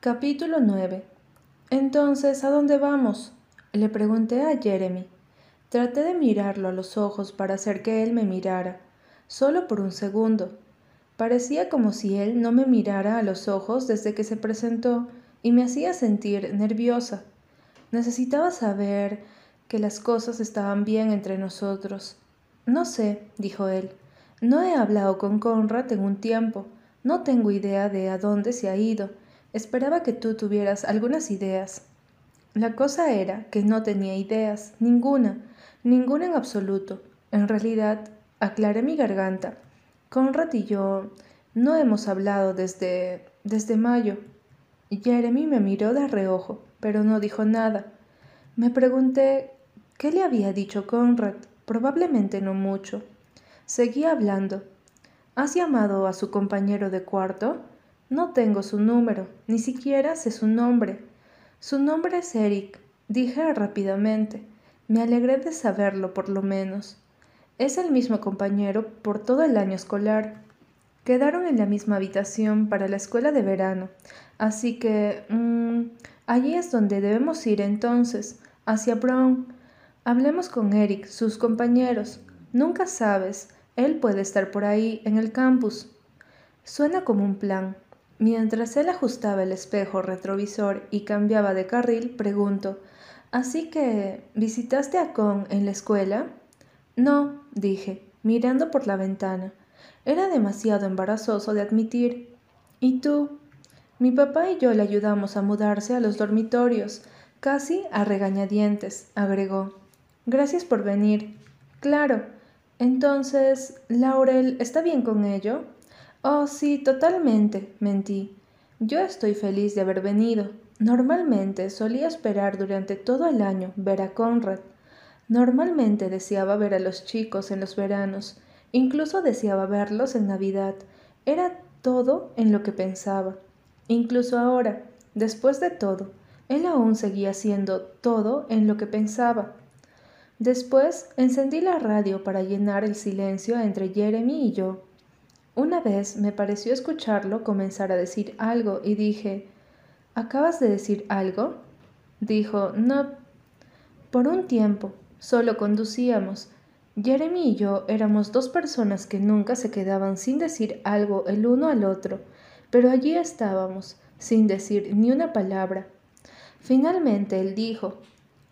Capítulo 9 Entonces, ¿a dónde vamos? Le pregunté a Jeremy. Traté de mirarlo a los ojos para hacer que él me mirara, solo por un segundo. Parecía como si él no me mirara a los ojos desde que se presentó y me hacía sentir nerviosa. Necesitaba saber que las cosas estaban bien entre nosotros. No sé, dijo él. No he hablado con Conrad en un tiempo. No tengo idea de a dónde se ha ido. Esperaba que tú tuvieras algunas ideas. La cosa era que no tenía ideas, ninguna, ninguna en absoluto. En realidad, aclaré mi garganta. Conrad y yo no hemos hablado desde... desde mayo. Jeremy me miró de reojo, pero no dijo nada. Me pregunté qué le había dicho Conrad. Probablemente no mucho. Seguí hablando. ¿Has llamado a su compañero de cuarto? No tengo su número, ni siquiera sé su nombre. Su nombre es Eric, dije rápidamente. Me alegré de saberlo por lo menos. Es el mismo compañero por todo el año escolar. Quedaron en la misma habitación para la escuela de verano, así que... Mmm, allí es donde debemos ir entonces, hacia Brown. Hablemos con Eric, sus compañeros. Nunca sabes, él puede estar por ahí, en el campus. Suena como un plan. Mientras él ajustaba el espejo retrovisor y cambiaba de carril, pregunto, ¿Así que visitaste a Con en la escuela? No, dije, mirando por la ventana. Era demasiado embarazoso de admitir. ¿Y tú? Mi papá y yo le ayudamos a mudarse a los dormitorios, casi a regañadientes, agregó. Gracias por venir. Claro. Entonces, Laurel, ¿está bien con ello? Oh, sí, totalmente, mentí. Yo estoy feliz de haber venido. Normalmente solía esperar durante todo el año ver a Conrad. Normalmente deseaba ver a los chicos en los veranos, incluso deseaba verlos en Navidad. Era todo en lo que pensaba. Incluso ahora, después de todo, él aún seguía siendo todo en lo que pensaba. Después encendí la radio para llenar el silencio entre Jeremy y yo. Una vez me pareció escucharlo comenzar a decir algo y dije, ¿Acabas de decir algo? Dijo, no. Por un tiempo, solo conducíamos. Jeremy y yo éramos dos personas que nunca se quedaban sin decir algo el uno al otro, pero allí estábamos, sin decir ni una palabra. Finalmente él dijo,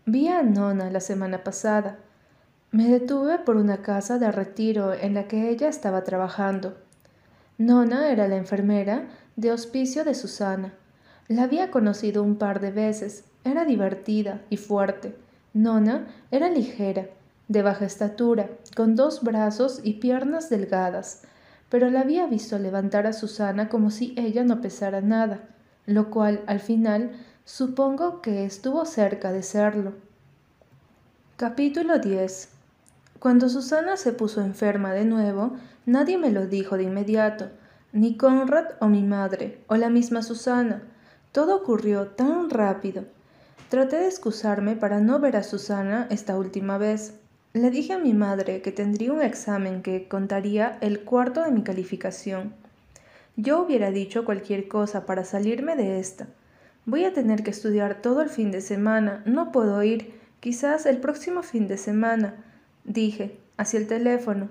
vi a Nona la semana pasada. Me detuve por una casa de retiro en la que ella estaba trabajando. Nona era la enfermera de hospicio de Susana. La había conocido un par de veces. Era divertida y fuerte. Nona era ligera, de baja estatura, con dos brazos y piernas delgadas, pero la había visto levantar a Susana como si ella no pesara nada, lo cual, al final, supongo que estuvo cerca de serlo. Capítulo 10 Cuando Susana se puso enferma de nuevo, Nadie me lo dijo de inmediato, ni Conrad o mi madre, o la misma Susana. Todo ocurrió tan rápido. Traté de excusarme para no ver a Susana esta última vez. Le dije a mi madre que tendría un examen que contaría el cuarto de mi calificación. Yo hubiera dicho cualquier cosa para salirme de esta. Voy a tener que estudiar todo el fin de semana. No puedo ir. Quizás el próximo fin de semana. Dije, hacia el teléfono.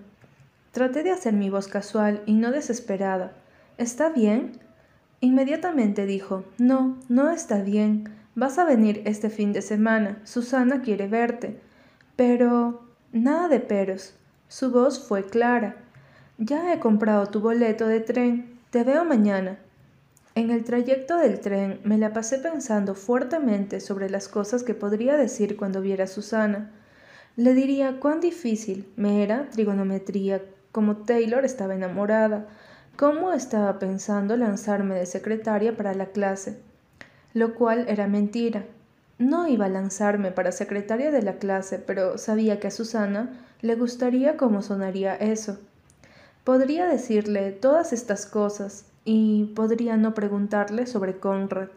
Traté de hacer mi voz casual y no desesperada. ¿Está bien? Inmediatamente dijo, No, no está bien. Vas a venir este fin de semana. Susana quiere verte. Pero... Nada de peros. Su voz fue clara. Ya he comprado tu boleto de tren. Te veo mañana. En el trayecto del tren me la pasé pensando fuertemente sobre las cosas que podría decir cuando viera a Susana. Le diría cuán difícil me era trigonometría, como Taylor estaba enamorada, cómo estaba pensando lanzarme de secretaria para la clase, lo cual era mentira. No iba a lanzarme para secretaria de la clase, pero sabía que a Susana le gustaría cómo sonaría eso. Podría decirle todas estas cosas y podría no preguntarle sobre Conrad.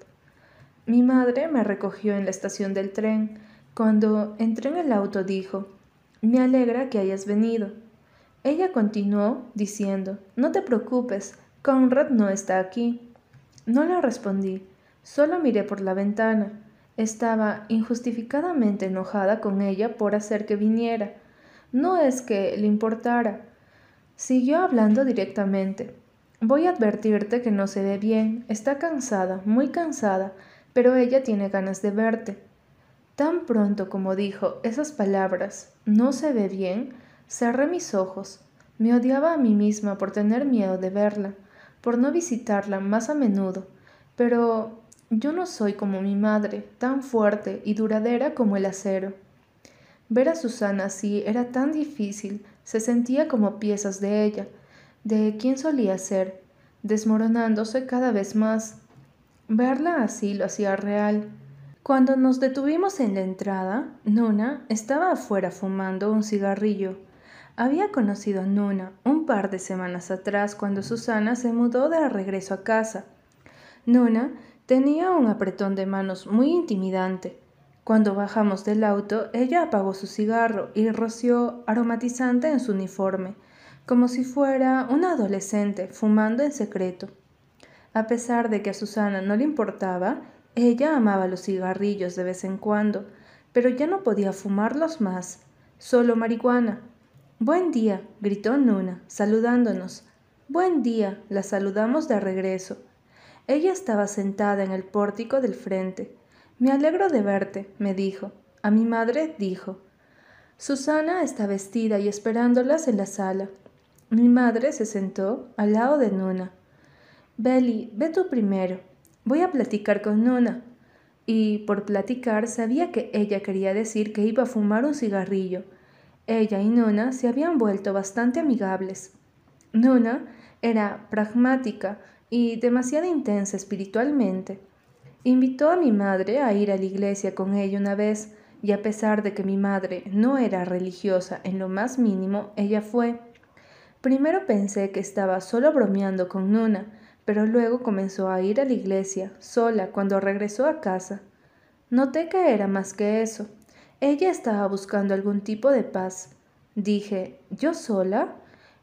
Mi madre me recogió en la estación del tren. Cuando entré en el auto dijo, Me alegra que hayas venido. Ella continuó diciendo, No te preocupes, Conrad no está aquí. No le respondí. Solo miré por la ventana. Estaba injustificadamente enojada con ella por hacer que viniera. No es que le importara. Siguió hablando directamente. Voy a advertirte que no se ve bien. Está cansada, muy cansada, pero ella tiene ganas de verte. Tan pronto como dijo esas palabras, no se ve bien, cerré mis ojos. Me odiaba a mí misma por tener miedo de verla, por no visitarla más a menudo, pero yo no soy como mi madre, tan fuerte y duradera como el acero. Ver a Susana así era tan difícil, se sentía como piezas de ella, de quien solía ser, desmoronándose cada vez más. Verla así lo hacía real. Cuando nos detuvimos en la entrada, Nuna estaba afuera fumando un cigarrillo. Había conocido a Nuna un par de semanas atrás cuando Susana se mudó de regreso a casa. Nuna Tenía un apretón de manos muy intimidante. Cuando bajamos del auto, ella apagó su cigarro y roció aromatizante en su uniforme, como si fuera una adolescente fumando en secreto. A pesar de que a Susana no le importaba, ella amaba los cigarrillos de vez en cuando, pero ya no podía fumarlos más, solo marihuana. Buen día, gritó Nuna, saludándonos. Buen día, la saludamos de regreso. Ella estaba sentada en el pórtico del frente. Me alegro de verte, me dijo. A mi madre dijo. Susana está vestida y esperándolas en la sala. Mi madre se sentó al lado de Nuna. Belly, ve tú primero. Voy a platicar con Nuna. Y por platicar sabía que ella quería decir que iba a fumar un cigarrillo. Ella y Nuna se habían vuelto bastante amigables. Nuna era pragmática y demasiado intensa espiritualmente. Invitó a mi madre a ir a la iglesia con ella una vez, y a pesar de que mi madre no era religiosa en lo más mínimo, ella fue. Primero pensé que estaba solo bromeando con Nuna, pero luego comenzó a ir a la iglesia, sola, cuando regresó a casa. Noté que era más que eso. Ella estaba buscando algún tipo de paz. Dije, ¿yo sola?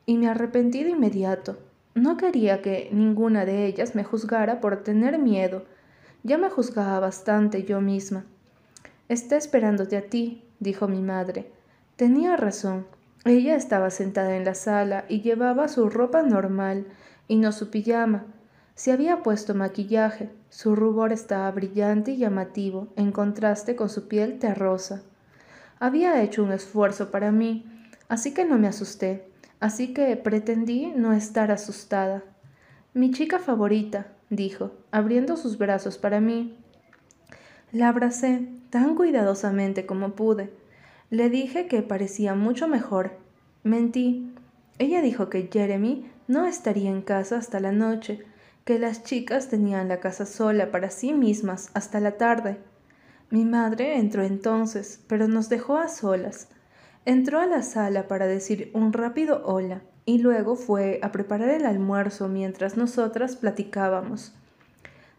Y me arrepentí de inmediato. No quería que ninguna de ellas me juzgara por tener miedo. Ya me juzgaba bastante yo misma. Está esperándote a ti, dijo mi madre. Tenía razón. Ella estaba sentada en la sala y llevaba su ropa normal y no su pijama. Se había puesto maquillaje. Su rubor estaba brillante y llamativo, en contraste con su piel terrosa. Había hecho un esfuerzo para mí, así que no me asusté así que pretendí no estar asustada. Mi chica favorita, dijo, abriendo sus brazos para mí. La abracé tan cuidadosamente como pude. Le dije que parecía mucho mejor. Mentí. Ella dijo que Jeremy no estaría en casa hasta la noche, que las chicas tenían la casa sola para sí mismas hasta la tarde. Mi madre entró entonces, pero nos dejó a solas. Entró a la sala para decir un rápido hola y luego fue a preparar el almuerzo mientras nosotras platicábamos.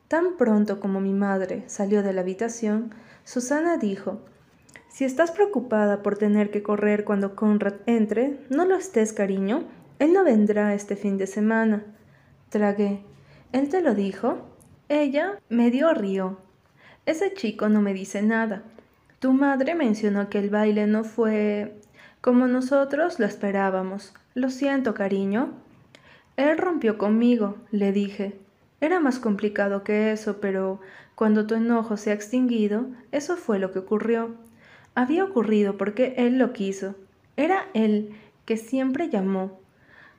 Tan pronto como mi madre salió de la habitación, Susana dijo, Si estás preocupada por tener que correr cuando Conrad entre, no lo estés, cariño. Él no vendrá este fin de semana. Tragué. ¿Él te lo dijo? Ella medio rió. Ese chico no me dice nada. Tu madre mencionó que el baile no fue como nosotros lo esperábamos. Lo siento, cariño. Él rompió conmigo, le dije. Era más complicado que eso, pero cuando tu enojo se ha extinguido, eso fue lo que ocurrió. Había ocurrido porque él lo quiso. Era él que siempre llamó.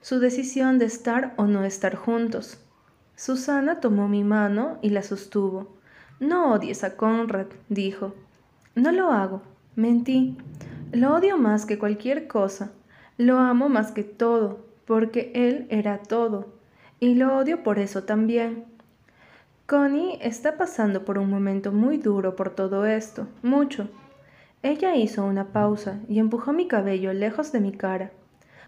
Su decisión de estar o no estar juntos. Susana tomó mi mano y la sostuvo. No odies a Conrad, dijo. No lo hago. Mentí. Lo odio más que cualquier cosa. Lo amo más que todo, porque él era todo. Y lo odio por eso también. Connie está pasando por un momento muy duro por todo esto, mucho. Ella hizo una pausa y empujó mi cabello lejos de mi cara.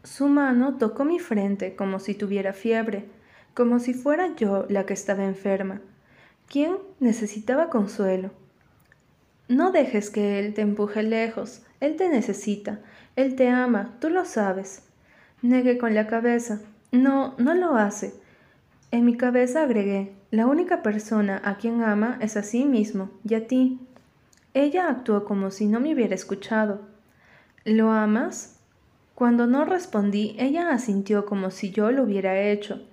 Su mano tocó mi frente como si tuviera fiebre, como si fuera yo la que estaba enferma. ¿Quién necesitaba consuelo? No dejes que Él te empuje lejos, Él te necesita, Él te ama, tú lo sabes. Negué con la cabeza. No, no lo hace. En mi cabeza agregué, la única persona a quien ama es a sí mismo y a ti. Ella actuó como si no me hubiera escuchado. ¿Lo amas? Cuando no respondí, ella asintió como si yo lo hubiera hecho.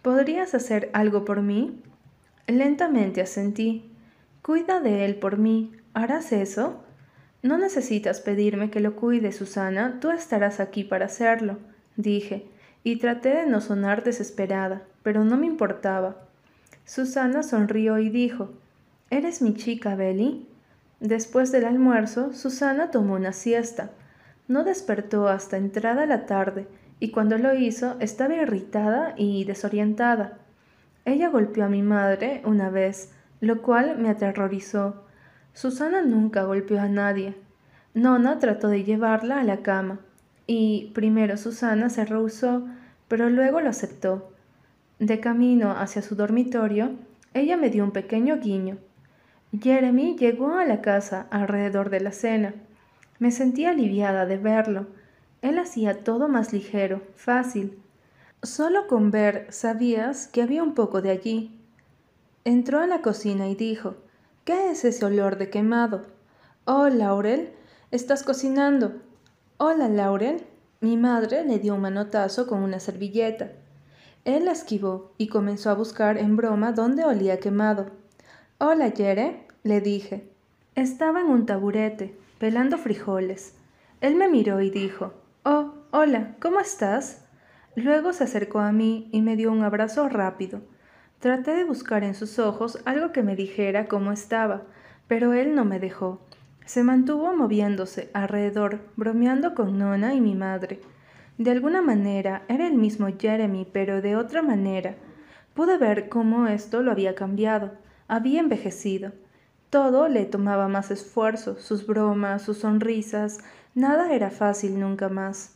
¿Podrías hacer algo por mí? Lentamente asentí. Cuida de él por mí. ¿Harás eso? No necesitas pedirme que lo cuide, Susana, tú estarás aquí para hacerlo, dije, y traté de no sonar desesperada, pero no me importaba. Susana sonrió y dijo, ¿Eres mi chica, Belly? Después del almuerzo, Susana tomó una siesta. No despertó hasta entrada la tarde, y cuando lo hizo estaba irritada y desorientada. Ella golpeó a mi madre una vez, lo cual me aterrorizó. Susana nunca golpeó a nadie. Nona trató de llevarla a la cama, y primero Susana se rehusó, pero luego lo aceptó. De camino hacia su dormitorio, ella me dio un pequeño guiño. Jeremy llegó a la casa alrededor de la cena. Me sentí aliviada de verlo. Él hacía todo más ligero, fácil. Solo con ver sabías que había un poco de allí. Entró a la cocina y dijo, ¿Qué es ese olor de quemado? Oh, Laurel, estás cocinando. Hola, Laurel. Mi madre le dio un manotazo con una servilleta. Él la esquivó y comenzó a buscar en broma dónde olía quemado. Hola, Yere, le dije. Estaba en un taburete, pelando frijoles. Él me miró y dijo, Oh, hola, ¿cómo estás? Luego se acercó a mí y me dio un abrazo rápido. Traté de buscar en sus ojos algo que me dijera cómo estaba, pero él no me dejó. Se mantuvo moviéndose alrededor, bromeando con Nona y mi madre. De alguna manera era el mismo Jeremy, pero de otra manera. Pude ver cómo esto lo había cambiado, había envejecido. Todo le tomaba más esfuerzo, sus bromas, sus sonrisas, nada era fácil nunca más.